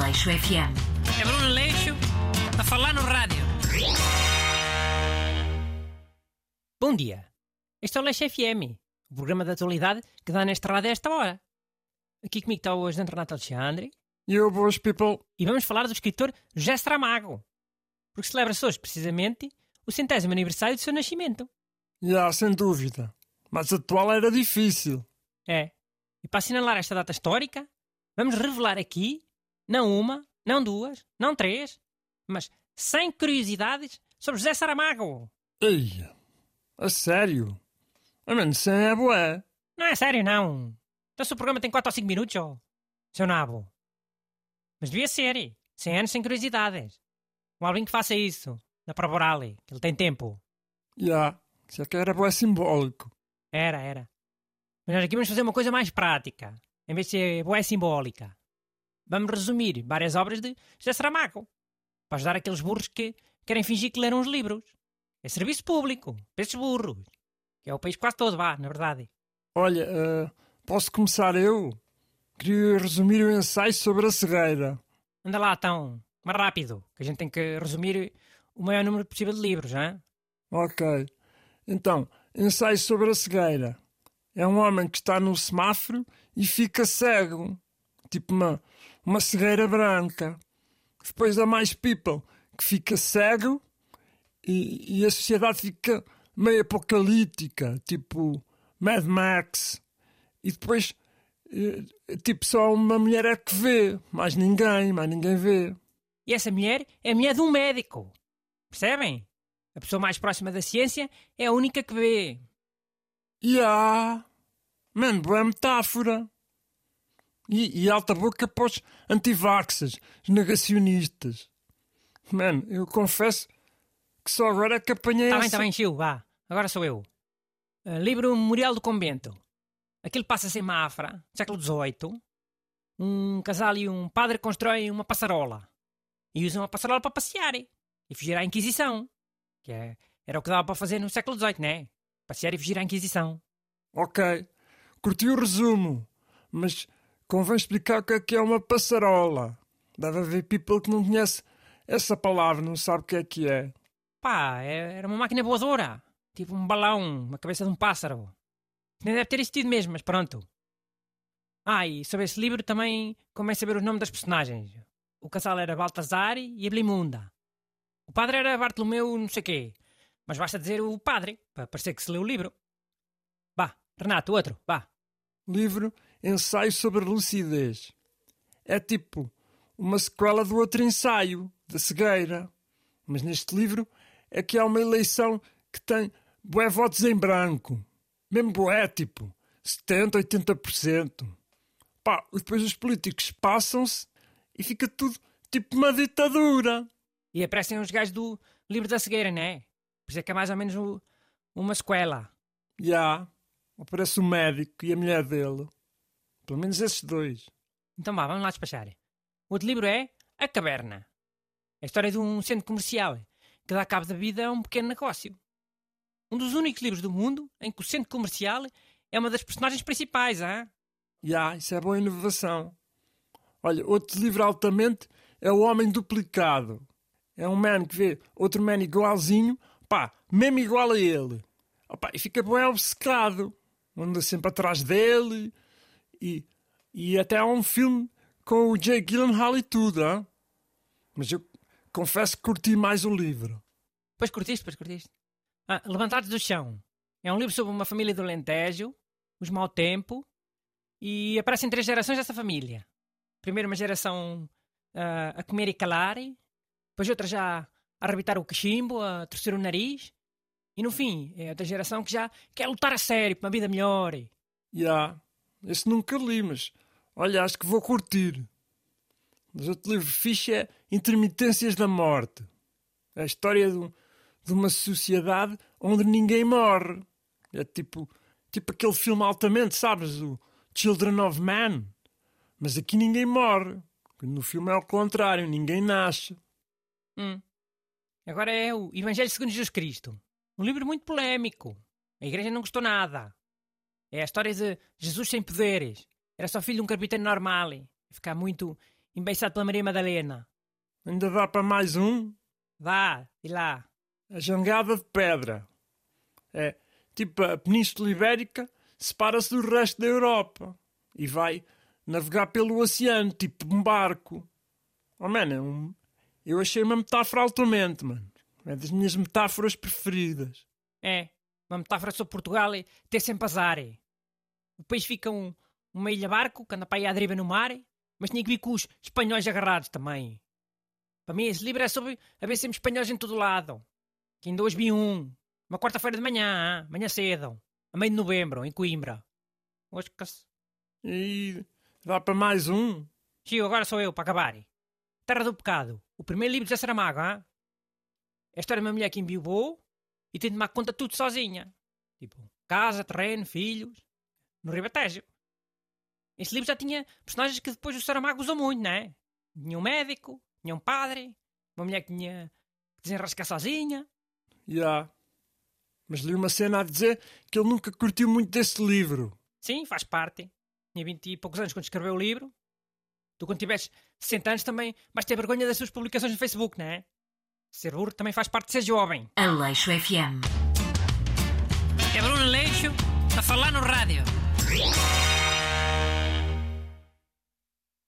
Aleixo FM. É Bruno Leixo a falar no rádio. Bom dia. Este é o Leixo FM, o programa de atualidade que dá nesta rádio a esta hora. Aqui comigo está o ajudante Renato Alexandre You boys people. e vamos falar do escritor José Saramago, porque celebra-se hoje, precisamente, o centésimo aniversário do seu nascimento. Já, sem dúvida. Mas atual era difícil. É. E para assinalar esta data histórica, vamos revelar aqui, não uma, não duas, não três, mas 100 curiosidades sobre José Saramago. Ei, a sério? A menos sem é bué. Não é sério, não. Então se o programa tem 4 ou 5 minutos, ó. Seu nabo. Mas devia ser. 100 anos sem curiosidades. Um alguém que faça isso. Na prova oral, que ele tem tempo. Já, isso é que era bué simbólico. Era, era. Mas nós aqui vamos fazer uma coisa mais prática. Em vez de ser boa simbólica. Vamos resumir várias obras de José Saramago. Para ajudar aqueles burros que querem fingir que leram os livros. É serviço público. Para esses burros. Que é o país quase todo, vá, na verdade. Olha, eh, posso começar eu? Queria resumir o ensaio sobre a cegueira. Anda lá, então. Mais rápido. Que a gente tem que resumir o maior número possível de livros, hein? Ok. Então, ensaio sobre a cegueira. É um homem que está no semáforo e fica cego. Tipo uma, uma cegueira branca. Depois há mais people que fica cego e, e a sociedade fica meio apocalíptica. Tipo Mad Max. E depois, eh, tipo, só uma mulher é que vê. Mais ninguém, mais ninguém vê. E essa mulher é a mulher de um médico. Percebem? A pessoa mais próxima da ciência é a única que vê. E há. Mano, boa metáfora. E, e alta boca para os antivaxas, os negacionistas. Mano, eu confesso que só agora é que apanhei Está essa... bem, está bem, Chiu, vá. Agora sou eu. Uh, livro Memorial do Convento. Aquilo passa-se em Mafra, século XVIII. Um casal e um padre constroem uma passarola. E usam a passarola para passear. E fugir à Inquisição. Que é, era o que dava para fazer no século XVIII, né? Passear e fugir à Inquisição. Ok, curti o resumo, mas convém explicar o que é que é uma passarola. Deve haver people que não conhece essa palavra, não sabe o que é que é. Pá, é- era uma máquina voadora. Tipo um balão, uma cabeça de um pássaro. Nem deve ter existido mesmo, mas pronto. Ah, e sobre esse livro também convém saber o nome das personagens. O casal era Baltazar e Blimunda. O padre era Bartolomeu não sei quê. Mas basta dizer o padre, para parecer que se leu o livro. Vá, Renato, outro, vá. Livro Ensaio sobre Lucidez. É tipo uma sequela do outro ensaio, da cegueira. Mas neste livro é que há uma eleição que tem bué votos em branco. Mesmo bué, tipo 70, 80%. Pá, depois os políticos passam-se e fica tudo tipo uma ditadura. E aparecem os gajos do livro da cegueira, né? Por isso é que é mais ou menos o- uma sequela. Já, aparece o médico e a mulher dele. Pelo menos esses dois. Então vá, vamos lá despachar. O outro livro é A Caverna. É a história de um centro comercial que dá cabo da vida a um pequeno negócio. Um dos únicos livros do mundo em que o centro comercial é uma das personagens principais, ah? Já, isso é boa inovação. Olha, outro livro altamente é O Homem Duplicado. É um man que vê outro man igualzinho, pá, mesmo igual a ele. Opá, e fica bem obcecado. Anda sempre atrás dele. E, e até há um filme com o Jake Gyllenhaal e tudo, hã? Mas eu confesso que curti mais o livro. Pois curtiste, pois curtiste. Ah, Levantados do Chão. É um livro sobre uma família do Alentejo, os mau tempo, e aparecem três gerações dessa família. Primeiro uma geração ah, a comer e calar, depois outra já a arrebitar o cachimbo, a torcer o nariz, e no fim é outra geração que já quer lutar a sério para uma vida melhor. Já, esse nunca li, mas olha, acho que vou curtir. Mas outro livro fixe é Intermitências da Morte. É a história de, um- de uma sociedade onde ninguém morre. É tipo, tipo aquele filme altamente, sabes? O Children of Man. Mas aqui ninguém morre. No filme é ao contrário, ninguém nasce. Hum. Agora é o Evangelho segundo Jesus Cristo. Um livro muito polémico. A igreja não gostou nada. É a história de Jesus sem poderes. Era só filho de um carpinteiro normal. Ficar muito Embaixado pela Maria Madalena. Ainda dá para mais um? Vá, e lá. A jangada de pedra. É tipo a Península Ibérica separa-se do resto da Europa e vai navegar pelo oceano, tipo um barco. Oh, mano, é um... eu achei uma metáfora altamente, mano. É das minhas metáforas preferidas. É, uma metáfora sobre Portugal é ter sempre azar. é. O país fica um, uma ilha barco que anda para aí à deriva no mar, é. mas tinha que vir com os espanhóis agarrados também. Para mim, esse livro é sobre haver sempre espanhóis em todo lado. Que ainda hoje vi um. Uma quarta-feira de manhã, manhã cedo. A meio de novembro, em Coimbra. Hoje que se- E dá para mais um? Chico, agora sou eu, para acabar. Terra do Pecado. O primeiro livro de José Saramago, ah? É a história de uma mulher que enviou e tem de tomar conta de tudo sozinha. Tipo, casa, terreno, filhos. No Ribatejo. Esse livro já tinha personagens que depois o Saramago usou muito, não é? Tinha um médico, tinha um padre, uma mulher que tinha que desenrascar sozinha. Já. Mas li uma cena a dizer que ele nunca curtiu muito desse livro. Sim, faz parte. Tinha 20 e poucos anos quando escreveu o livro. Tu, quando tiveres 60 anos, também vais ter vergonha das suas publicações no Facebook, não é? Ser burro também faz parte de ser jovem. Aleixo FM. É Bruno Leixo a falar no rádio.